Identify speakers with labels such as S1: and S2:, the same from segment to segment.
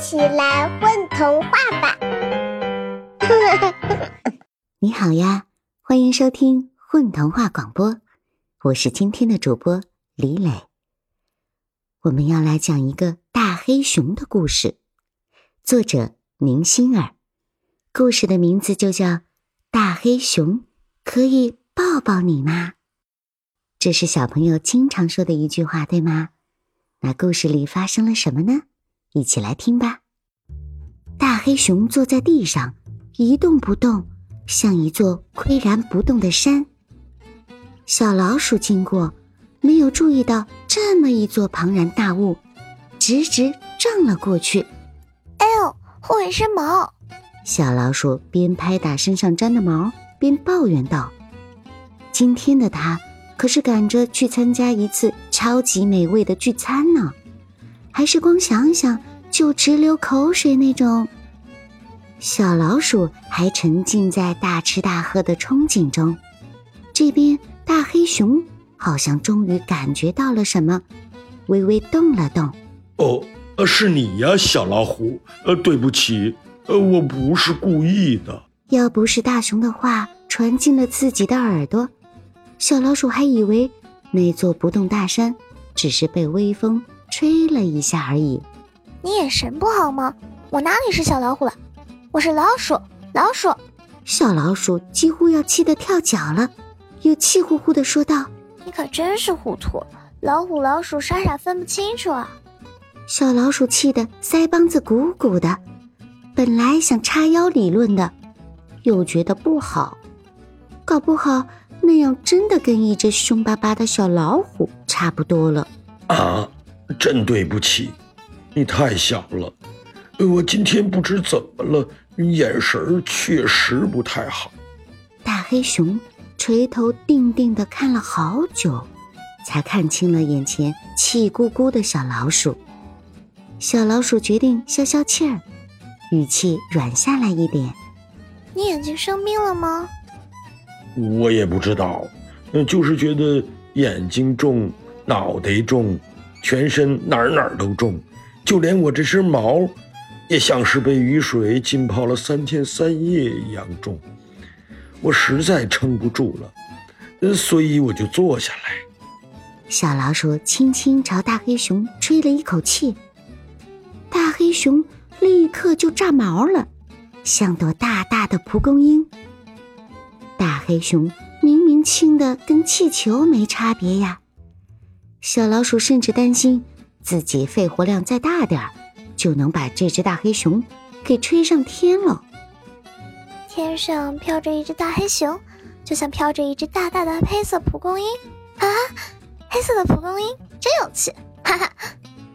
S1: 起来混童话吧！
S2: 你好呀，欢迎收听混童话广播，我是今天的主播李磊。我们要来讲一个大黑熊的故事，作者宁心儿。故事的名字就叫《大黑熊可以抱抱你吗》。这是小朋友经常说的一句话，对吗？那故事里发生了什么呢？一起来听吧。大黑熊坐在地上，一动不动，像一座岿然不动的山。小老鼠经过，没有注意到这么一座庞然大物，直直撞了过去。
S3: 哎呦，后一身毛！
S2: 小老鼠边拍打身上粘的毛，边抱怨道：“今天的它可是赶着去参加一次超级美味的聚餐呢。”还是光想想就直流口水那种。小老鼠还沉浸在大吃大喝的憧憬中，这边大黑熊好像终于感觉到了什么，微微动了动。
S4: 哦，呃，是你呀，小老虎。呃，对不起，呃，我不是故意的。
S2: 要不是大熊的话传进了自己的耳朵，小老鼠还以为那座不动大山只是被微风。吹了一下而已，
S3: 你眼神不好吗？我哪里是小老虎了？我是老鼠，老鼠。
S2: 小老鼠几乎要气得跳脚了，又气呼呼地说道：“
S3: 你可真是糊涂，老虎老鼠傻傻分不清楚啊！”
S2: 小老鼠气得腮帮子鼓鼓的，本来想叉腰理论的，又觉得不好，搞不好那样真的跟一只凶巴巴的小老虎差不多了
S4: 啊！真对不起，你太小了。我今天不知怎么了，眼神确实不太好。
S2: 大黑熊垂头定定的看了好久，才看清了眼前气鼓鼓的小老鼠。小老鼠决定消消气儿，语气软下来一点：“
S3: 你眼睛生病了吗？”
S4: 我也不知道，就是觉得眼睛重，脑袋重。全身哪儿哪儿都重，就连我这身毛，也像是被雨水浸泡了三天三夜一样重。我实在撑不住了，所以我就坐下来。
S2: 小老鼠轻轻朝大黑熊吹了一口气，大黑熊立刻就炸毛了，像朵大大的蒲公英。大黑熊明明轻的跟气球没差别呀。小老鼠甚至担心，自己肺活量再大点儿，就能把这只大黑熊给吹上天了。
S3: 天上飘着一只大黑熊，就像飘着一只大大的黑色蒲公英啊！黑色的蒲公英真有趣，哈哈！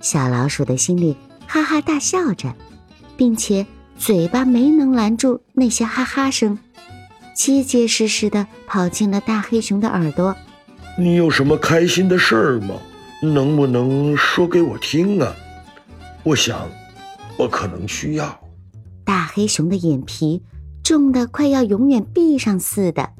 S2: 小老鼠的心里哈哈大笑着，并且嘴巴没能拦住那些哈哈声，结结实实的跑进了大黑熊的耳朵。
S4: 你有什么开心的事儿吗？能不能说给我听啊？我想，我可能需要。
S2: 大黑熊的眼皮重的快要永远闭上似的。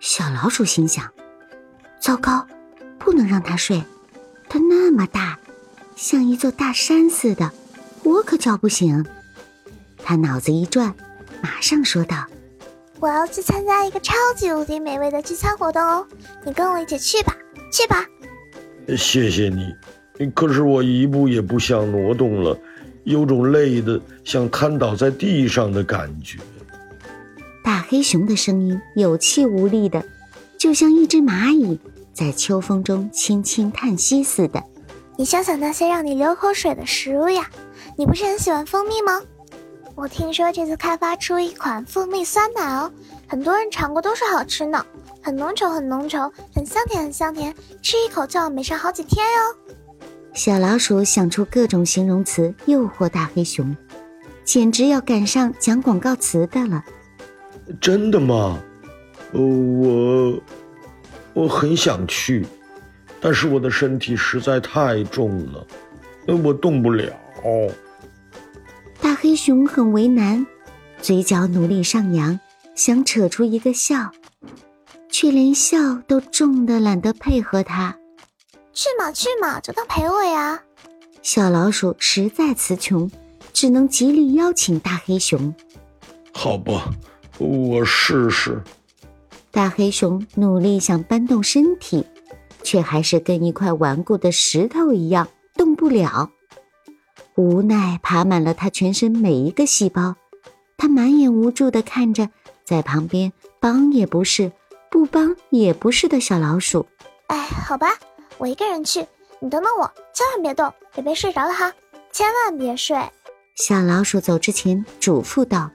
S2: 小老鼠心想：糟糕，不能让它睡，它那么大，像一座大山似的，我可叫不醒。他脑子一转，马上说道。
S3: 我要去参加一个超级无敌美味的聚餐活动哦，你跟我一起去吧，去吧。
S4: 谢谢你，可是我一步也不想挪动了，有种累的想瘫倒在地上的感觉。
S2: 大黑熊的声音有气无力的，就像一只蚂蚁在秋风中轻轻叹息似的。
S3: 你想想那些让你流口水的食物呀，你不是很喜欢蜂蜜吗？我听说这次开发出一款蜂蜜酸奶哦，很多人尝过都说好吃呢，很浓稠很浓稠，很香甜很香甜，吃一口就要美上好几天哟。
S2: 小老鼠想出各种形容词诱惑大黑熊，简直要赶上讲广告词的了。
S4: 真的吗？我我很想去，但是我的身体实在太重了，我动不了。
S2: 大黑熊很为难，嘴角努力上扬，想扯出一个笑，却连笑都重的懒得配合他。
S3: 去嘛去嘛，就当陪我呀！
S2: 小老鼠实在词穷，只能极力邀请大黑熊。
S4: 好吧，我试试。
S2: 大黑熊努力想搬动身体，却还是跟一块顽固的石头一样动不了。无奈爬满了他全身每一个细胞，他满眼无助地看着在旁边帮也不是，不帮也不是的小老鼠。
S3: 哎，好吧，我一个人去，你等等我，千万别动，别被睡着了哈，千万别睡。
S2: 小老鼠走之前嘱咐道，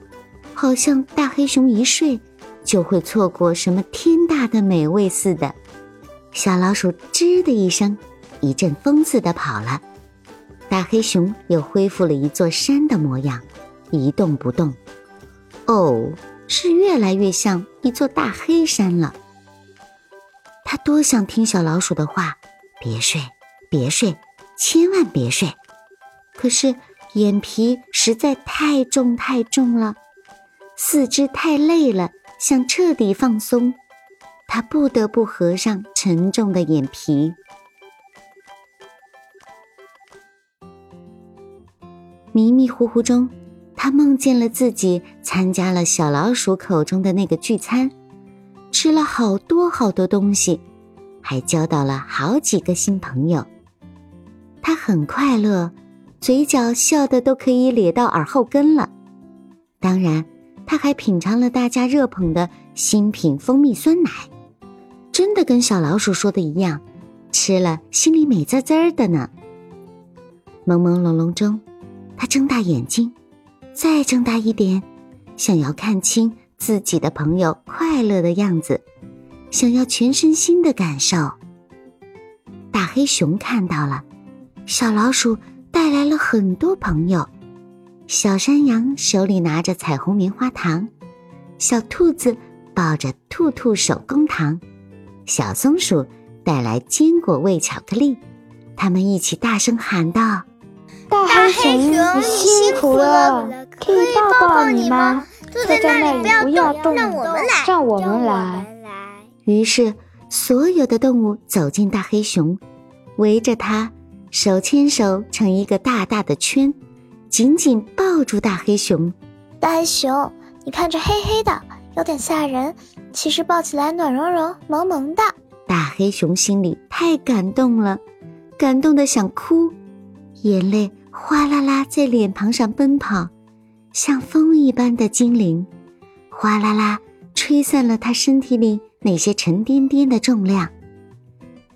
S2: 好像大黑熊一睡。就会错过什么天大的美味似的。小老鼠吱的一声，一阵风似的跑了。大黑熊又恢复了一座山的模样，一动不动。哦，是越来越像一座大黑山了。他多想听小老鼠的话，别睡，别睡，千万别睡。可是眼皮实在太重太重了，四肢太累了。想彻底放松，他不得不合上沉重的眼皮。迷迷糊糊中，他梦见了自己参加了小老鼠口中的那个聚餐，吃了好多好多东西，还交到了好几个新朋友。他很快乐，嘴角笑得都可以咧到耳后根了。当然。他还品尝了大家热捧的新品蜂蜜酸奶，真的跟小老鼠说的一样，吃了心里美滋滋的呢。朦朦胧胧中，他睁大眼睛，再睁大一点，想要看清自己的朋友快乐的样子，想要全身心的感受。大黑熊看到了，小老鼠带来了很多朋友。小山羊手里拿着彩虹棉花糖，小兔子抱着兔兔手工糖，小松鼠带来坚果味巧克力。他们一起大声喊道：“
S1: 大黑熊，你辛苦了，可以抱抱你吗？坐在那里不要动，让我们来，让我们来。”
S2: 于是，所有的动物走进大黑熊，围着它，手牵手成一个大大的圈。紧紧抱住大黑熊，
S3: 大黑熊，你看着黑黑的，有点吓人，其实抱起来暖融融、萌萌的。
S2: 大黑熊心里太感动了，感动的想哭，眼泪哗啦啦在脸庞上奔跑，像风一般的精灵，哗啦啦吹散了他身体里那些沉甸甸的重量。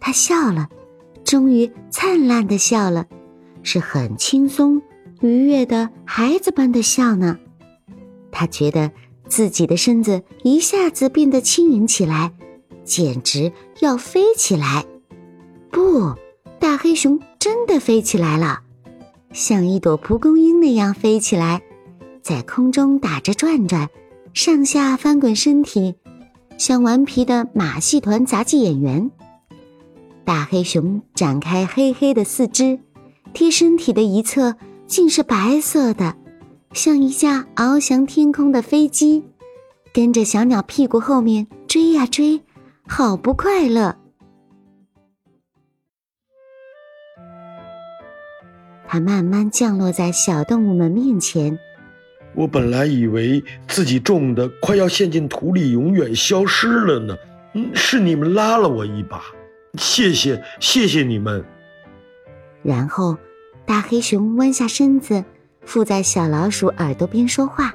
S2: 他笑了，终于灿烂的笑了，是很轻松。愉悦的孩子般的笑呢，他觉得自己的身子一下子变得轻盈起来，简直要飞起来。不，大黑熊真的飞起来了，像一朵蒲公英那样飞起来，在空中打着转转，上下翻滚身体，像顽皮的马戏团杂技演员。大黑熊展开黑黑的四肢，贴身体的一侧。竟是白色的，像一架翱翔天空的飞机，跟着小鸟屁股后面追呀追，好不快乐。它慢慢降落在小动物们面前。
S4: 我本来以为自己种的快要陷进土里，永远消失了呢。嗯，是你们拉了我一把，谢谢，谢谢你们。
S2: 然后。大黑熊弯下身子，附在小老鼠耳朵边说话。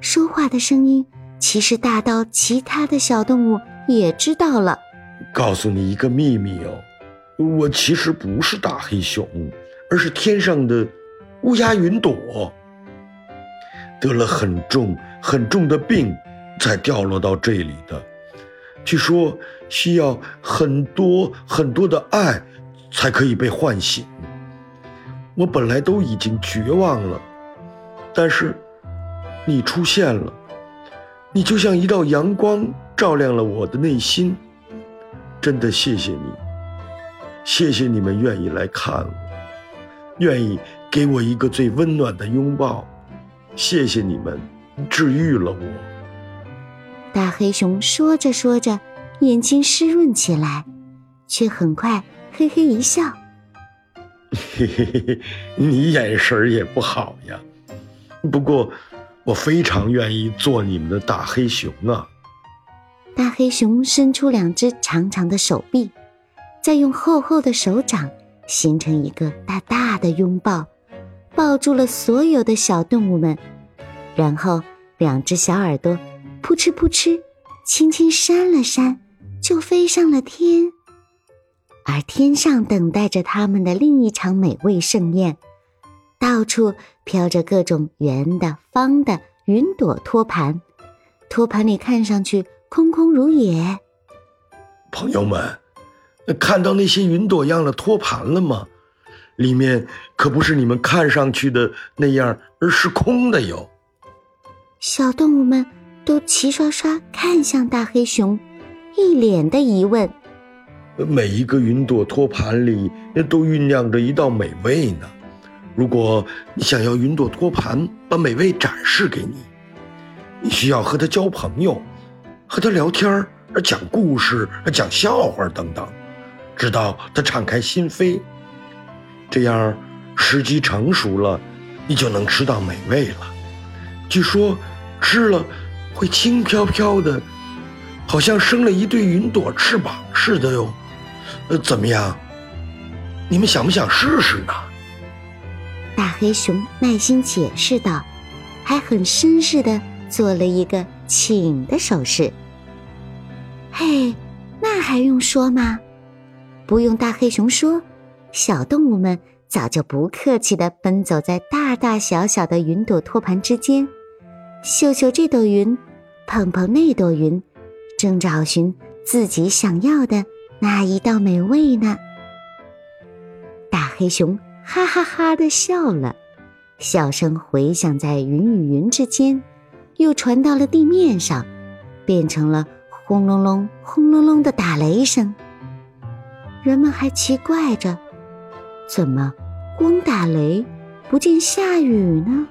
S2: 说话的声音其实大到其他的小动物也知道了。
S4: 告诉你一个秘密哦，我其实不是大黑熊，而是天上的乌鸦云朵。得了很重很重的病，才掉落到这里的。据说需要很多很多的爱，才可以被唤醒。我本来都已经绝望了，但是你出现了，你就像一道阳光，照亮了我的内心。真的谢谢你，谢谢你们愿意来看我，愿意给我一个最温暖的拥抱。谢谢你们，治愈了我。
S2: 大黑熊说着说着，眼睛湿润起来，却很快嘿嘿一笑。
S4: 嘿嘿嘿，你眼神也不好呀。不过，我非常愿意做你们的大黑熊啊。
S2: 大黑熊伸出两只长长的手臂，再用厚厚的手掌形成一个大大的拥抱，抱住了所有的小动物们。然后，两只小耳朵扑哧扑哧，轻轻扇了扇，就飞上了天。而天上等待着他们的另一场美味盛宴，到处飘着各种圆的、方的云朵托盘，托盘里看上去空空如也。
S4: 朋友们，看到那些云朵样的托盘了吗？里面可不是你们看上去的那样，而是空的哟。
S2: 小动物们都齐刷刷看向大黑熊，一脸的疑问。
S4: 每一个云朵托盘里都酝酿着一道美味呢。如果你想要云朵托盘把美味展示给你，你需要和它交朋友，和它聊天儿、讲故事、讲笑话等等，直到它敞开心扉。这样，时机成熟了，你就能吃到美味了。据说，吃了会轻飘飘的，好像生了一对云朵翅膀似的哟。呃，怎么样？你们想不想试试呢？
S2: 大黑熊耐心解释道，还很绅士的做了一个请的手势。嘿，那还用说吗？不用大黑熊说，小动物们早就不客气的奔走在大大小小的云朵托盘之间，嗅嗅这朵云，碰碰那朵云，正找寻自己想要的。那一道美味呢？大黑熊哈哈哈的笑了，笑声回响在云与云之间，又传到了地面上，变成了轰隆隆、轰隆隆的打雷声。人们还奇怪着，怎么光打雷，不见下雨呢？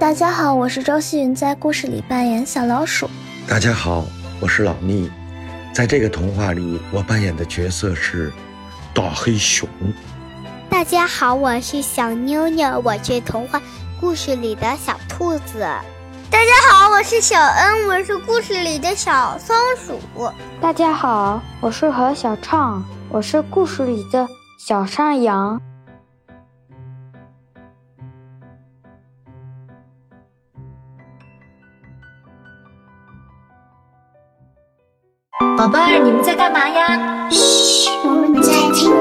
S3: 大家好，我是周希云，在故事里扮演小老鼠。
S4: 大家好，我是老聂，在这个童话里，我扮演的角色是大黑熊。
S1: 大家好，我是小妞妞，我是童话故事里的小兔子。
S5: 大家好，我是小恩，我是故事里的小松鼠。
S6: 大家好，我是何小畅，我是故事里的小山羊。
S7: 宝贝儿你们在干嘛呀？嘘我们在听